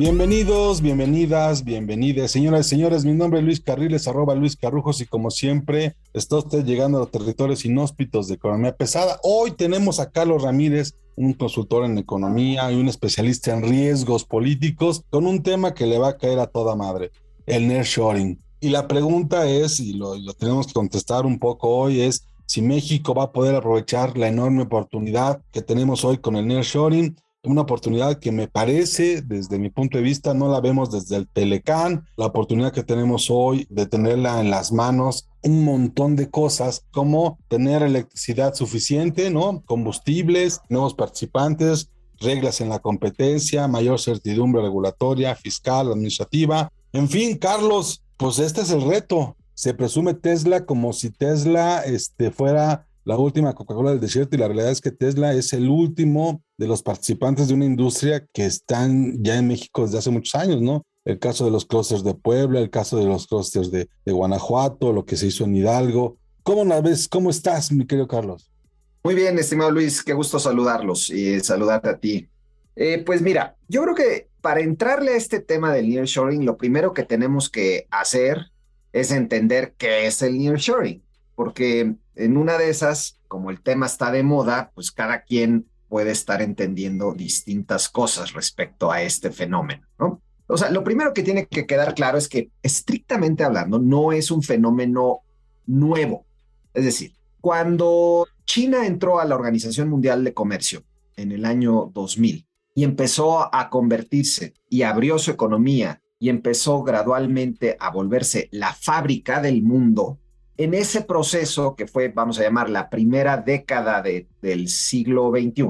Bienvenidos, bienvenidas, bienvenidas. Señoras y señores, mi nombre es Luis Carriles, arroba Luis Carrujos, y como siempre, está usted llegando a los territorios inhóspitos de economía pesada. Hoy tenemos a Carlos Ramírez, un consultor en economía y un especialista en riesgos políticos, con un tema que le va a caer a toda madre, el nearshoring. Y la pregunta es, y lo, tenemos que contestar un poco hoy, es si México va a poder aprovechar la enorme oportunidad que tenemos hoy con el nearshoring una oportunidad que me parece, desde mi punto de vista, no la vemos desde el Telecán, la oportunidad que tenemos hoy de tenerla en las manos, un montón de cosas como tener electricidad suficiente, ¿no? Combustibles, nuevos participantes, reglas en la competencia, mayor certidumbre regulatoria, fiscal, administrativa. En fin, Carlos, pues este es el reto. Se presume Tesla como si Tesla este, fuera la última Coca-Cola del desierto y la realidad es que Tesla es el último de los participantes de una industria que están ya en México desde hace muchos años, ¿no? El caso de los clusters de Puebla, el caso de los clusters de, Guanajuato, lo que se hizo en Hidalgo. ¿Cómo ves? ¿Cómo estás, mi querido Carlos? Muy bien, estimado Luis, qué gusto saludarlos y saludarte a ti. Eh, pues mira, yo creo que para entrarle a este tema del nearshoring, lo primero que tenemos que hacer es entender qué es el nearshoring, porque en una de esas, como el tema está de moda, pues cada quien puede estar entendiendo distintas cosas respecto a este fenómeno, ¿no? O sea, lo primero que tiene que quedar claro es que estrictamente hablando no es un fenómeno nuevo. Es decir, cuando China entró a la Organización Mundial de Comercio en el año 2000 y empezó a convertirse y abrió su economía y empezó gradualmente a volverse la fábrica del mundo, en ese proceso que fue, vamos a llamar, la primera década del siglo XXI,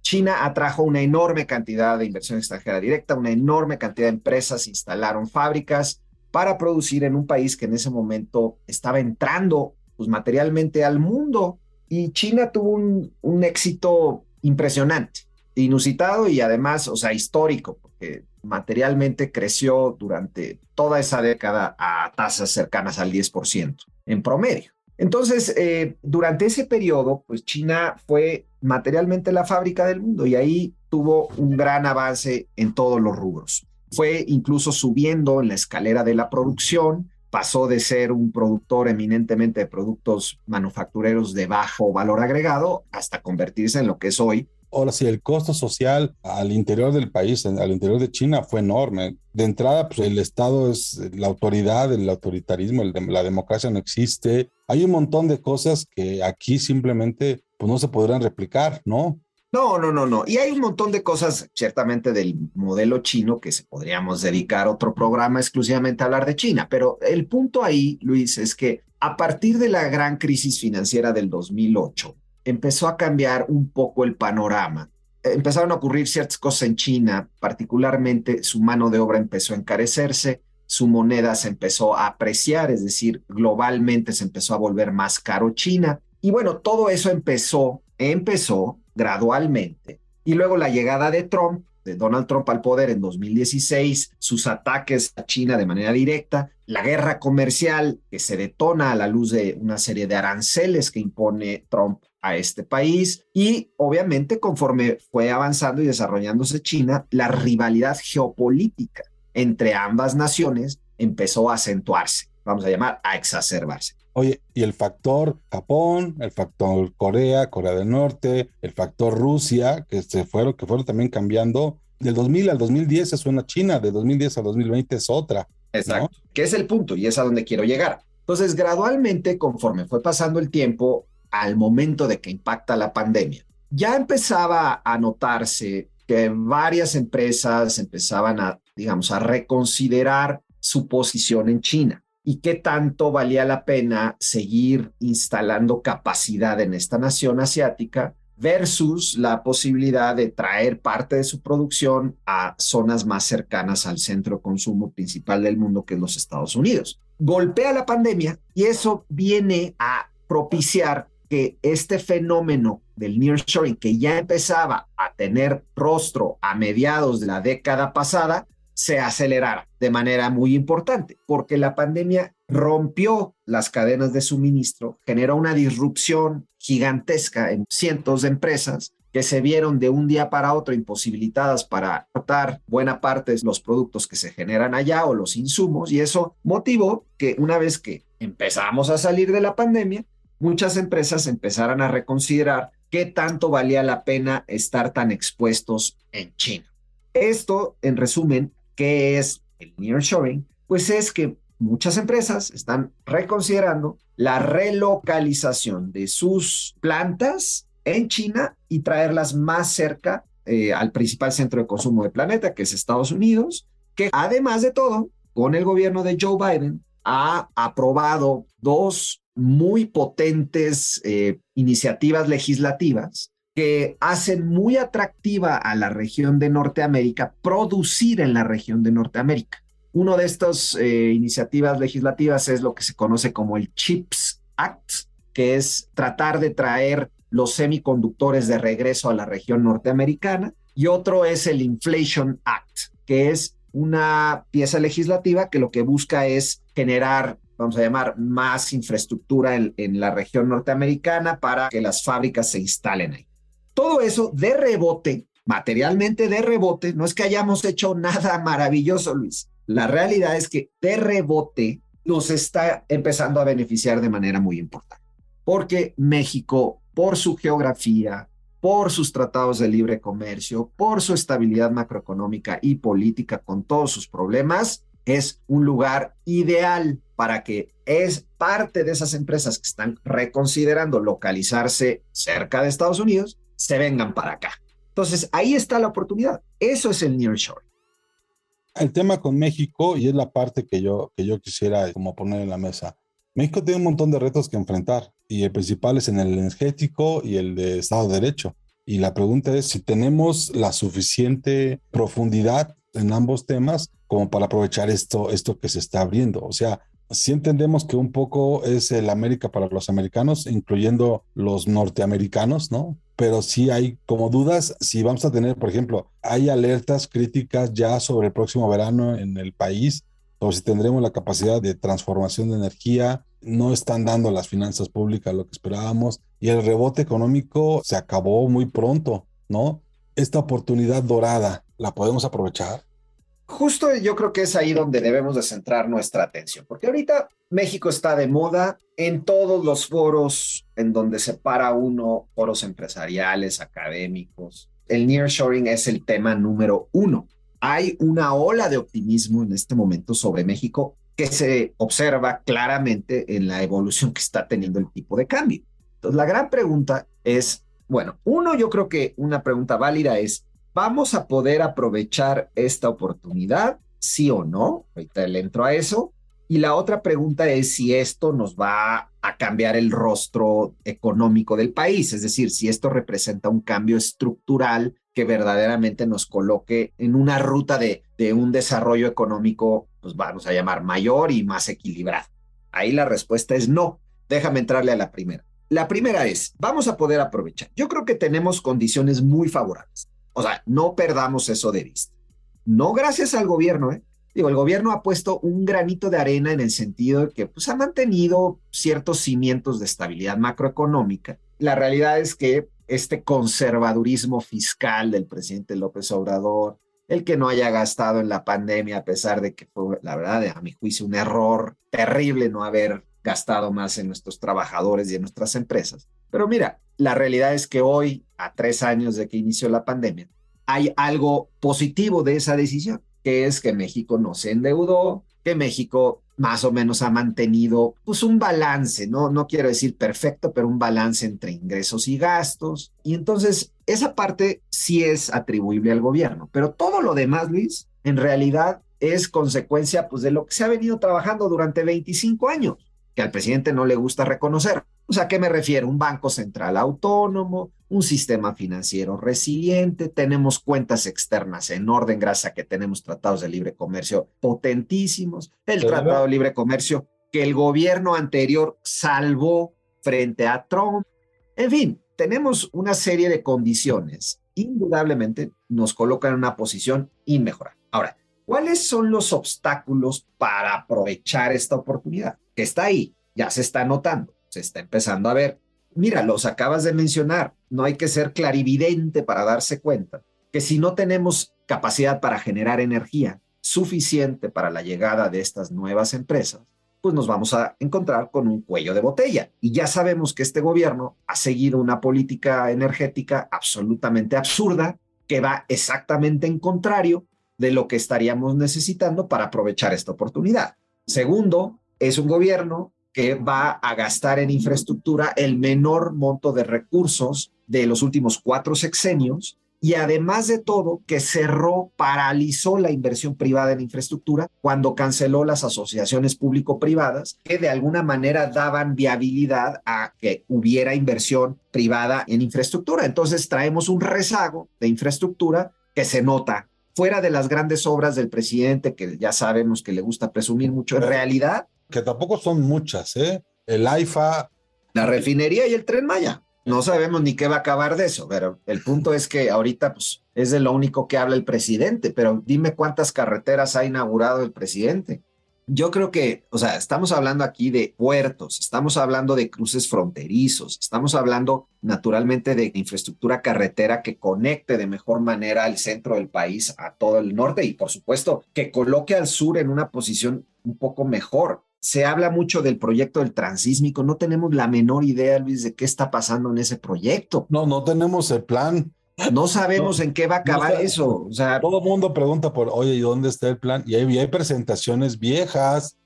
China atrajo una enorme cantidad de inversión extranjera directa, una enorme cantidad de empresas instalaron fábricas para producir en un país que en ese momento estaba entrando pues, materialmente al mundo. Y China tuvo un, un éxito impresionante, inusitado y además, o sea, histórico, porque materialmente creció durante toda esa década a tasas cercanas al 10% en promedio. Entonces, eh, durante ese periodo, pues China fue materialmente la fábrica del mundo y ahí tuvo un gran avance en todos los rubros. Fue incluso subiendo en la escalera de la producción, pasó de ser un productor eminentemente de productos manufactureros de bajo valor agregado hasta convertirse en lo que es hoy Ahora sí, el costo social al interior del país, al interior de China, fue enorme. De entrada, pues el Estado es la autoridad, el autoritarismo, el la democracia no existe. Hay un montón de cosas que aquí simplemente pues, no se podrán replicar, ¿no? No, no, no, no. Y hay un montón de cosas, ciertamente, del modelo chino que se podríamos dedicar otro programa exclusivamente a hablar de China. Pero el punto ahí, Luis, es que a partir de la gran crisis financiera del 2008, empezó a cambiar un poco el panorama. Empezaron a ocurrir ciertas cosas en China, particularmente su mano de obra empezó a encarecerse, su moneda se empezó a apreciar, es decir, globalmente se empezó a volver más caro China. Y bueno, todo eso empezó, empezó gradualmente. Y luego la llegada de Trump, de Donald Trump al poder en 2016, sus ataques a China de manera directa, la guerra comercial que se detona a la luz de una serie de aranceles que impone Trump a este país y obviamente conforme fue avanzando y desarrollándose China, la rivalidad geopolítica entre ambas naciones empezó a acentuarse, vamos a llamar a exacerbarse. Oye, y el factor Japón, el factor Corea, Corea del Norte, el factor Rusia, que se fueron, que fueron también cambiando. Del 2000 al 2010 es una China, de 2010 al 2020 es otra. Exacto, que es el punto y es a donde quiero llegar. Entonces, gradualmente, conforme fue pasando el tiempo, al momento de que impacta la pandemia, ya empezaba a notarse que varias empresas empezaban a, digamos, a reconsiderar su posición en China y qué tanto valía la pena seguir instalando capacidad en esta nación asiática versus la posibilidad de traer parte de su producción a zonas más cercanas al centro de consumo principal del mundo, que es los Estados Unidos. Golpea la pandemia y eso viene a propiciar que este fenómeno del nearshoring, que ya empezaba a tener rostro a mediados de la década pasada, se acelerara de manera muy importante, porque la pandemia rompió las cadenas de suministro, generó una disrupción gigantesca en cientos de empresas que se vieron de un día para otro imposibilitadas para aportar buena parte de los productos que se generan allá o los insumos, y eso motivó que una vez que empezamos a salir de la pandemia, muchas empresas empezaran a reconsiderar qué tanto valía la pena estar tan expuestos en China. Esto, en resumen, ¿Qué es el nearshoring? Pues es que muchas empresas están reconsiderando la relocalización de sus plantas en China y traerlas más cerca eh, al principal centro de consumo del planeta, que es Estados Unidos, que además de todo, con el gobierno de Joe Biden, ha aprobado dos muy potentes eh, iniciativas legislativas que hacen muy atractiva a la región de Norteamérica producir en la región de Norteamérica. Una de estas eh, iniciativas legislativas es lo que se conoce como el CHIPS Act, que es tratar de traer los semiconductores de regreso a la región norteamericana, y otro es el Inflation Act, que es una pieza legislativa que lo que busca es generar vamos a llamar, más infraestructura en, la región norteamericana para que las fábricas se instalen ahí. Todo eso de rebote, materialmente de rebote, no es que hayamos hecho nada maravilloso, Luis. La realidad es que de rebote nos está empezando a beneficiar de manera muy importante, porque México, por su geografía, por sus tratados de libre comercio, por su estabilidad macroeconómica y política con todos sus problemas, es un lugar ideal para que es parte de esas empresas que están reconsiderando localizarse cerca de Estados Unidos se vengan para acá. Entonces, ahí está la oportunidad. Eso es el nearshore. El tema con México, y es la parte que yo, que yo quisiera como poner en la mesa. México tiene un montón de retos que enfrentar y el principal es en el energético y el de Estado de Derecho. Y la pregunta es si tenemos la suficiente profundidad en ambos temas como para aprovechar esto, esto que se está abriendo. O sea, si entendemos que un poco es el América para los americanos, incluyendo los norteamericanos, ¿no? Pero sí hay como dudas si vamos a tener, por ejemplo, hay alertas críticas ya sobre el próximo verano en el país, o si tendremos la capacidad de transformación de energía, no están dando las finanzas públicas lo que esperábamos y el rebote económico se acabó muy pronto, ¿no? Esta oportunidad dorada, ¿la podemos aprovechar? justo yo creo que es ahí donde debemos de centrar nuestra atención, porque ahorita México está de moda en todos los foros en donde se para uno, foros empresariales, académicos. El nearshoring es el tema número uno. Hay una ola de optimismo en este momento sobre México que se observa claramente en la evolución que está teniendo el tipo de cambio. Entonces, la gran pregunta es, bueno, uno, yo creo que una pregunta válida es, ¿Vamos a poder aprovechar esta oportunidad? ¿Sí o no? Ahorita le entro a eso. Y la otra pregunta es si esto nos va a cambiar el rostro económico del país, es decir, si esto representa un cambio estructural que verdaderamente nos coloque en una ruta de, un desarrollo económico, pues vamos a llamar mayor y más equilibrado. Ahí la respuesta es no. Déjame entrarle a la primera. La primera es, vamos a poder aprovechar. Yo creo que tenemos condiciones muy favorables. O sea, no perdamos eso de vista. No gracias al gobierno, ¿eh? Digo, el gobierno ha puesto un granito de arena en el sentido de que pues, ha mantenido ciertos cimientos de estabilidad macroeconómica. La realidad es que este conservadurismo fiscal del presidente López Obrador, el que no haya gastado en la pandemia, a pesar de que fue, la verdad, a mi juicio, un error terrible no haber gastado más en nuestros trabajadores y en nuestras empresas. Pero mira, la realidad es que hoy, a tres años de que inició la pandemia, hay algo positivo de esa decisión, que es que México no se endeudó, que México más o menos ha mantenido pues un balance, no no quiero decir perfecto, pero un balance entre ingresos y gastos. Y entonces esa parte sí es atribuible al gobierno, pero todo lo demás, Luis, en realidad es consecuencia pues, de lo que se ha venido trabajando durante 25 años, que al presidente no le gusta reconocer. O sea, ¿a qué me refiero? Un banco central autónomo, un sistema financiero resiliente, tenemos cuentas externas en orden gracias a que tenemos tratados de libre comercio potentísimos, el tratado de libre comercio que el gobierno anterior salvó frente a Trump. En fin, tenemos una serie de condiciones, indudablemente nos colocan en una posición inmejorable. Ahora, ¿cuáles son los obstáculos para aprovechar esta oportunidad? Que está ahí, ya se está notando, se está empezando a ver. Mira, los acabas de mencionar, no hay que ser clarividente para darse cuenta que si no tenemos capacidad para generar energía suficiente para la llegada de estas nuevas empresas, pues nos vamos a encontrar con un cuello de botella. Y ya sabemos que este gobierno ha seguido una política energética absolutamente absurda que va exactamente en contrario de lo que estaríamos necesitando para aprovechar esta oportunidad. Segundo, es un gobierno que va a gastar en infraestructura el menor monto de recursos de los últimos cuatro sexenios y además de todo, que cerró, paralizó la inversión privada en infraestructura cuando canceló las asociaciones público-privadas que de alguna manera daban viabilidad a que hubiera inversión privada en infraestructura. Entonces traemos un rezago de infraestructura que se nota fuera de las grandes obras del presidente, que ya sabemos que le gusta presumir mucho, en realidad. Que tampoco son muchas, ¿eh? El AIFA. La refinería y el tren Maya. No sabemos ni qué va a acabar de eso, pero el punto es que ahorita pues, es de lo único que habla el presidente, pero dime cuántas carreteras ha inaugurado el presidente. Yo creo que, o sea, estamos hablando aquí de puertos, estamos hablando de cruces fronterizos, estamos hablando naturalmente de infraestructura carretera que conecte de mejor manera al centro del país a todo el norte y por supuesto que coloque al sur en una posición un poco mejor se habla mucho del proyecto del transísmico. No tenemos la menor idea, Luis, de qué está pasando en ese proyecto. No, no tenemos el plan. No sabemos en qué va a acabar eso. O sea, todo el mundo pregunta por, oye, ¿y dónde está el plan? Y hay, hay presentaciones viejas.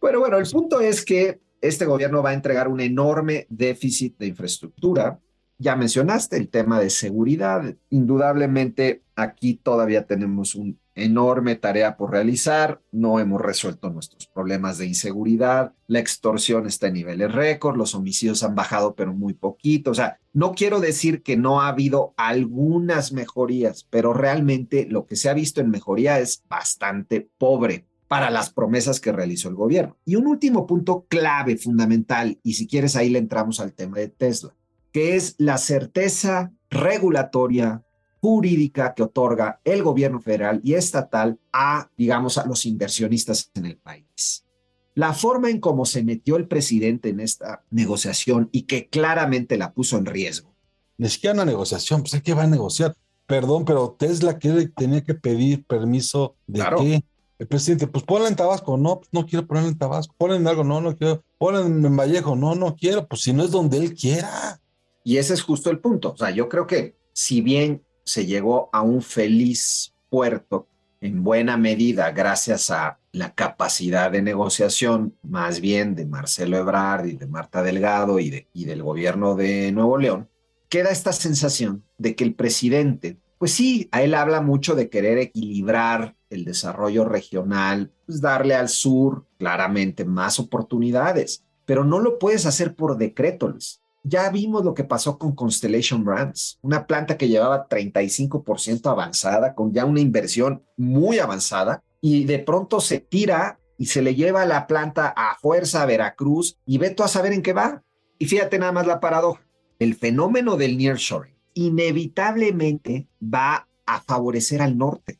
Bueno, bueno, el punto es que este gobierno va a entregar un enorme déficit de infraestructura. Ya mencionaste el tema de seguridad. Indudablemente aquí todavía tenemos un enorme tarea por realizar, no hemos resuelto nuestros problemas de inseguridad, la extorsión está en niveles récord, los homicidios han bajado pero muy poquito, o sea, no quiero decir que no ha habido algunas mejorías, pero realmente lo que se ha visto en mejoría es bastante pobre para las promesas que realizó el gobierno. Y un último punto clave, fundamental, y si quieres ahí le entramos al tema de Tesla, que es la certeza regulatoria jurídica que otorga el gobierno federal y estatal a, digamos, a los inversionistas en el país. La forma en cómo se metió el presidente en esta negociación y que claramente la puso en riesgo. Ni siquiera una negociación, pues ¿qué va a negociar? Perdón, pero Tesla quiere, tenía que pedir permiso de qué? El presidente, pues ponla en Tabasco, no, pues no quiero ponerla en Tabasco, ponla en algo, no, no quiero, ponla en Vallejo, no, no quiero, pues si no es donde él quiera. Y ese es justo el punto. O sea, yo creo que si bien se llegó a un feliz puerto en buena medida gracias a la capacidad de negociación más bien de Marcelo Ebrard y de Marta Delgado y, de, y del gobierno de Nuevo León, queda esta sensación de que el presidente, pues sí, a él habla mucho de querer equilibrar el desarrollo regional, pues darle al sur claramente más oportunidades, pero no lo puedes hacer por decreto, ya vimos lo que pasó con Constellation Brands, una planta que llevaba 35% avanzada, con ya una inversión muy avanzada, y de pronto se tira y se le lleva la planta a fuerza a Veracruz y ve tú a saber en qué va. Y fíjate nada más la paradoja. El fenómeno del nearshoring inevitablemente va a favorecer al norte.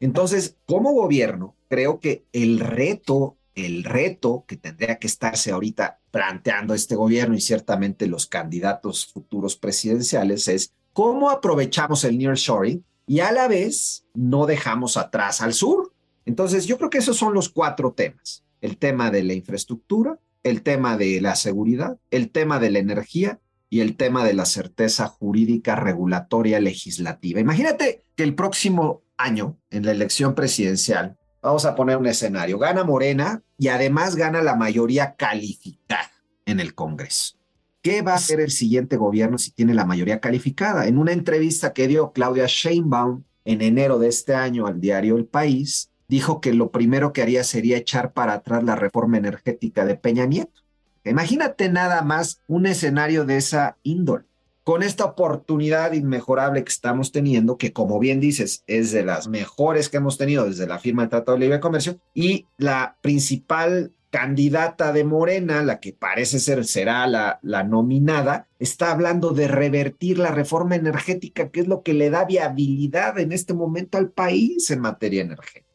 Entonces, como gobierno, creo que el reto el reto que tendría que estarse ahorita planteando este gobierno y ciertamente los candidatos futuros presidenciales es cómo aprovechamos el nearshoring y a la vez no dejamos atrás al sur. Entonces, yo creo que esos son los cuatro temas. El tema de la infraestructura, el tema de la seguridad, el tema de la energía y el tema de la certeza jurídica, regulatoria, legislativa. Imagínate que el próximo año, en la elección presidencial, Vamos a poner un escenario. Gana Morena y además gana la mayoría calificada en el Congreso. ¿Qué va a hacer el siguiente gobierno si tiene la mayoría calificada? En una entrevista que dio Claudia Sheinbaum en enero de este año al diario El País, dijo que lo primero que haría sería echar para atrás la reforma energética de Peña Nieto. Imagínate nada más un escenario de esa índole con esta oportunidad inmejorable que estamos teniendo, que como bien dices, es de las mejores que hemos tenido desde la firma del Tratado de Libre Comercio, y la principal candidata de Morena, la que parece ser será la, la nominada, está hablando de revertir la reforma energética, que es lo que le da viabilidad en este momento al país en materia energética.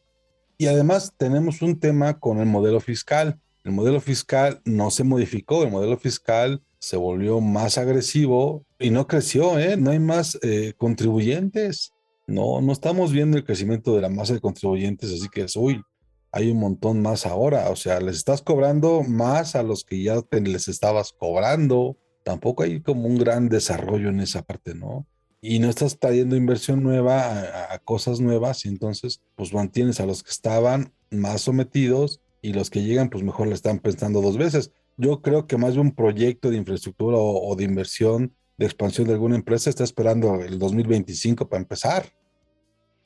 Y además tenemos un tema con el modelo fiscal. El modelo fiscal no se modificó, el modelo fiscal se volvió más agresivo y no creció, ¿eh? No hay más eh, contribuyentes. No, no estamos viendo el crecimiento de la masa de contribuyentes, así que es, uy, hay un montón más ahora. O sea, les estás cobrando más a los que ya les estabas cobrando. Tampoco hay como un gran desarrollo en esa parte, ¿no? Y no estás trayendo inversión nueva a, a cosas nuevas y entonces pues mantienes a los que estaban más sometidos y los que llegan pues mejor le están pensando dos veces. Yo creo que más de un proyecto de infraestructura o, de inversión, de expansión de alguna empresa está esperando el 2025 para empezar.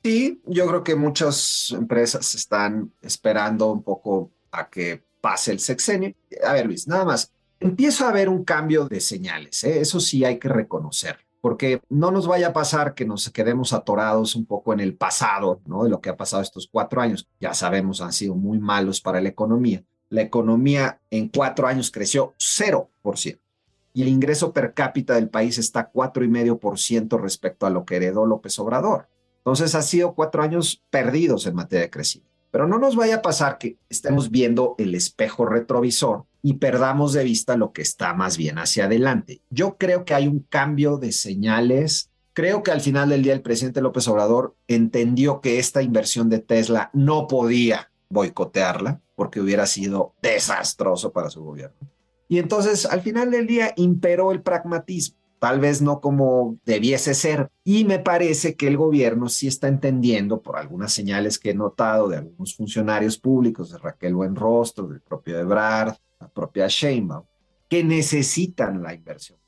Sí, yo creo que muchas empresas están esperando un poco a que pase el sexenio. A ver, Luis, nada más. Empiezo a ver un cambio de señales, ¿eh? eso sí hay que reconocer, porque no nos vaya a pasar que nos quedemos atorados un poco en el pasado, ¿no? De lo que ha pasado estos cuatro años. Ya sabemos, han sido muy malos para la economía la economía en cuatro años creció 0%. Y el ingreso per cápita del país está 4,5% respecto a lo que heredó López Obrador. Entonces ha sido cuatro años perdidos en materia de crecimiento. Pero no nos vaya a pasar que estemos viendo el espejo retrovisor y perdamos de vista lo que está más bien hacia adelante. Yo creo que hay un cambio de señales. Creo que al final del día el presidente López Obrador entendió que esta inversión de Tesla no podía boicotearla porque hubiera sido desastroso para su gobierno. Y entonces, al final del día, imperó el pragmatismo, tal vez no como debiese ser. Y me parece que el gobierno sí está entendiendo, por algunas señales que he notado de algunos funcionarios públicos, de Raquel Buenrostro, del propio Ebrard, la propia Sheinbaum, que necesitan la inversión.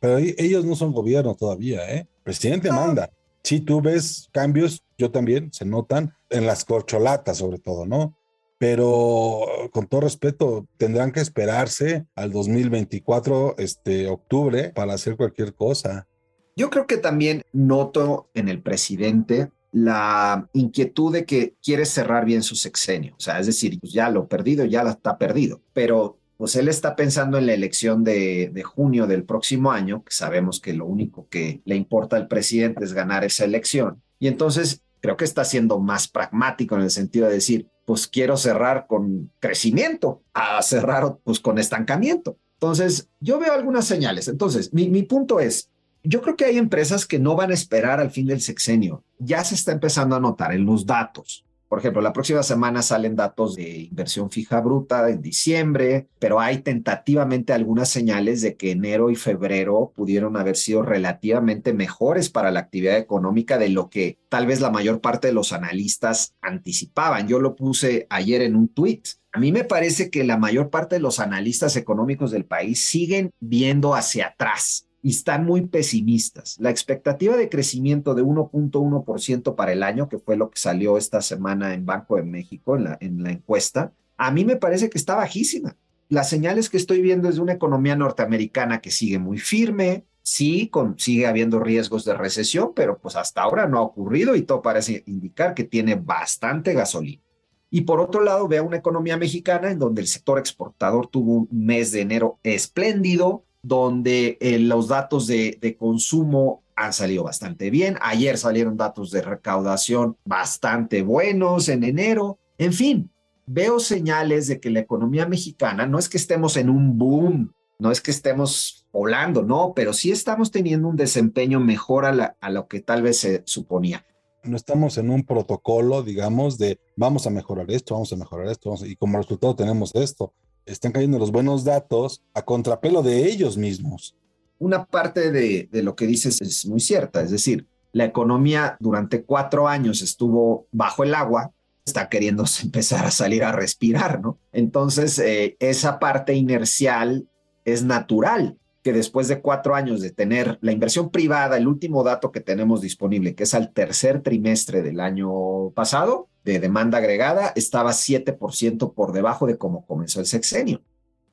Pero ellos no son gobierno todavía, ¿eh? El presidente manda. Si tú ves cambios, yo también, se notan en las corcholatas sobre todo, ¿no? Pero con todo respeto, tendrán que esperarse al 2024, este octubre, para hacer cualquier cosa. Yo creo que también noto en el presidente la inquietud de que quiere cerrar bien su sexenio. O sea, es decir, pues ya lo perdido, ya está perdido. Pero pues él está pensando en la elección de, de, junio del próximo año, que sabemos que lo único que le importa al presidente es ganar esa elección. Y entonces creo que está siendo más pragmático en el sentido de decir, pues quiero cerrar con crecimiento, a cerrar pues con estancamiento. Entonces, yo veo algunas señales. Entonces, mi, mi punto es, yo creo que hay empresas que no van a esperar al fin del sexenio. Ya se está empezando a notar en los datos. Por ejemplo, la próxima semana salen datos de inversión fija bruta en diciembre, pero hay tentativamente algunas señales de que enero y febrero pudieron haber sido relativamente mejores para la actividad económica de lo que tal vez la mayor parte de los analistas anticipaban. Yo lo puse ayer en un tweet. A mí me parece que la mayor parte de los analistas económicos del país siguen viendo hacia atrás y están muy pesimistas. La expectativa de crecimiento de 1.1% para el año, que fue lo que salió esta semana en Banco de México en la, en la encuesta, a mí me parece que está bajísima. Las señales que estoy viendo es de una economía norteamericana que sigue muy firme, sí, con, sigue habiendo riesgos de recesión, pero pues hasta ahora no ha ocurrido y todo parece indicar que tiene bastante gasolina. Y por otro lado, veo una economía mexicana en donde el sector exportador tuvo un mes de enero espléndido, donde eh, los datos de, consumo han salido bastante bien. Ayer salieron datos de recaudación bastante buenos en enero. En fin, veo señales de que la economía mexicana no es que estemos en un boom, no es que estemos volando, no, pero sí estamos teniendo un desempeño mejor a lo que tal vez se suponía. No estamos en un protocolo, digamos, de vamos a mejorar esto, vamos a mejorar esto, y como resultado tenemos esto están cayendo los buenos datos a contrapelo de ellos mismos. Una parte de, lo que dices es muy cierta, es decir, la economía durante cuatro años estuvo bajo el agua, está queriendo empezar a salir a respirar, ¿no? Entonces, eh, esa parte inercial es natural que después de cuatro años de tener la inversión privada, el último dato que tenemos disponible, que es al tercer trimestre del año pasado, de demanda agregada estaba 7% por debajo de cómo comenzó el sexenio.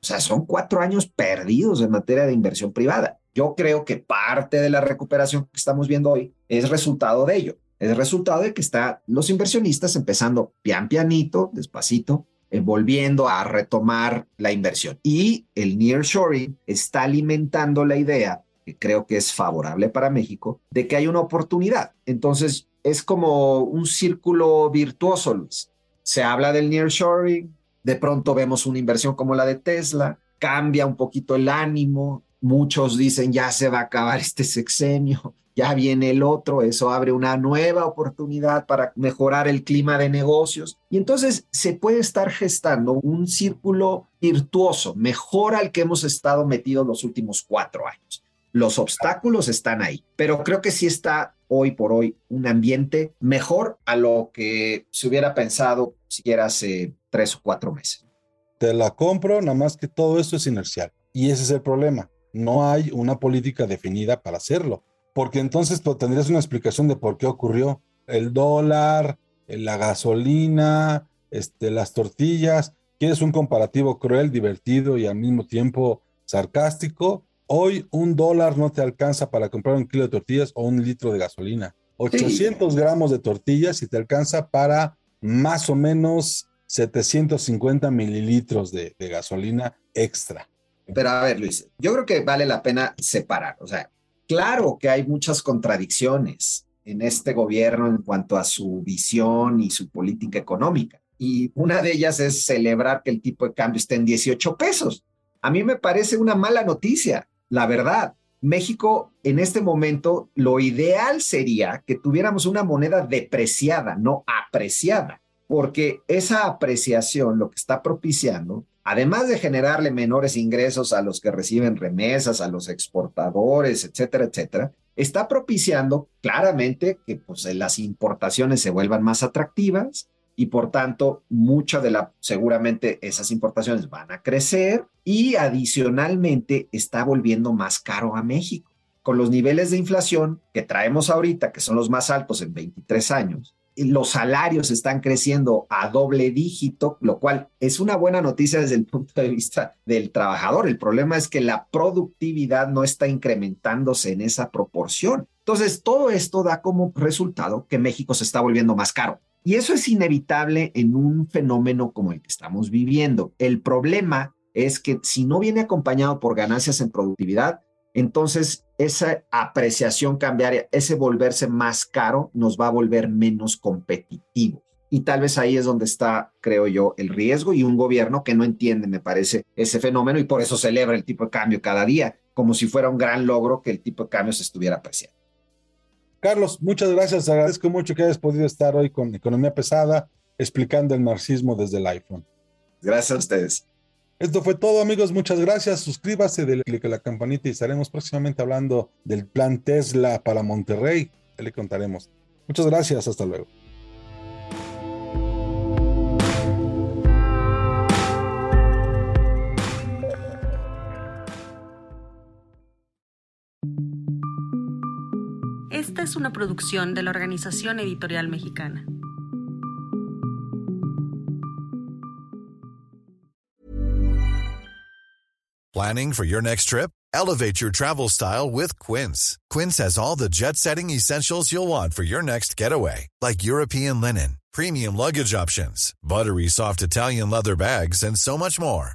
O sea, son cuatro años perdidos en materia de inversión privada. Yo creo que parte de la recuperación que estamos viendo hoy es resultado de ello. Es resultado de que están los inversionistas empezando pian pianito, despacito, eh, volviendo a retomar la inversión. Y el nearshoring está alimentando la idea, que creo que es favorable para México, de que hay una oportunidad. Entonces, es como un círculo virtuoso, Luis. Se habla del nearshoring, de pronto vemos una inversión como la de Tesla, cambia un poquito el ánimo, muchos dicen ya se va a acabar este sexenio, ya viene el otro, eso abre una nueva oportunidad para mejorar el clima de negocios. Y entonces se puede estar gestando un círculo virtuoso, mejor al que hemos estado metidos los últimos cuatro años. Los obstáculos están ahí, pero creo que sí está hoy por hoy un ambiente mejor a lo que se hubiera pensado siquiera hace tres o cuatro meses. Te la compro, nada más que todo esto es inercial. Y ese es el problema. No hay una política definida para hacerlo, porque entonces pues, tendrías una explicación de por qué ocurrió. El dólar, la gasolina, este, las tortillas. ¿Quieres un comparativo cruel, divertido y al mismo tiempo sarcástico? Hoy un dólar no te alcanza para comprar un kilo de tortillas o un litro de gasolina. 800 gramos de tortillas y te alcanza para más o menos 750 mililitros de, de gasolina extra. Pero a ver, Luis, yo creo que vale la pena separar. O sea, claro que hay muchas contradicciones en este gobierno en cuanto a su visión y su política económica. Y una de ellas es celebrar que el tipo de cambio esté en 18 pesos. A mí me parece una mala noticia la verdad. México en este momento lo ideal sería que tuviéramos una moneda depreciada, no apreciada, porque esa apreciación lo que está propiciando, además de generarle menores ingresos a los que reciben remesas, a los exportadores, etcétera, etcétera, está propiciando claramente que pues, las importaciones se vuelvan más atractivas, y por tanto, mucha de la, seguramente esas importaciones van a crecer y adicionalmente está volviendo más caro a México. Con los niveles de inflación que traemos ahorita, que son los más altos en 23 años, los salarios están creciendo a doble dígito, lo cual es una buena noticia desde el punto de vista del trabajador. El problema es que la productividad no está incrementándose en esa proporción. Entonces, todo esto da como resultado que México se está volviendo más caro. Y eso es inevitable en un fenómeno como el que estamos viviendo. El problema es que si no viene acompañado por ganancias en productividad, entonces esa apreciación cambiaria, ese volverse más caro, nos va a volver menos competitivo. Y tal vez ahí es donde está, creo yo, el riesgo y un gobierno que no entiende, me parece, ese fenómeno y por eso celebra el tipo de cambio cada día, como si fuera un gran logro que el tipo de cambio se estuviera apreciando. Carlos, muchas gracias. Agradezco mucho que hayas podido estar hoy con Economía Pesada explicando el marxismo desde el iPhone. Gracias a ustedes. Esto fue todo, amigos. Muchas gracias. Suscríbase, dele clic a la campanita y estaremos próximamente hablando del plan Tesla para Monterrey. le contaremos. Muchas gracias. Hasta luego. Esta es una producción de la Organización Editorial Mexicana. Planning for your next trip? Elevate your travel style with Quince. Quince has all the jet setting essentials you'll want for your next getaway, like European linen, premium luggage options, buttery soft Italian leather bags, and so much more.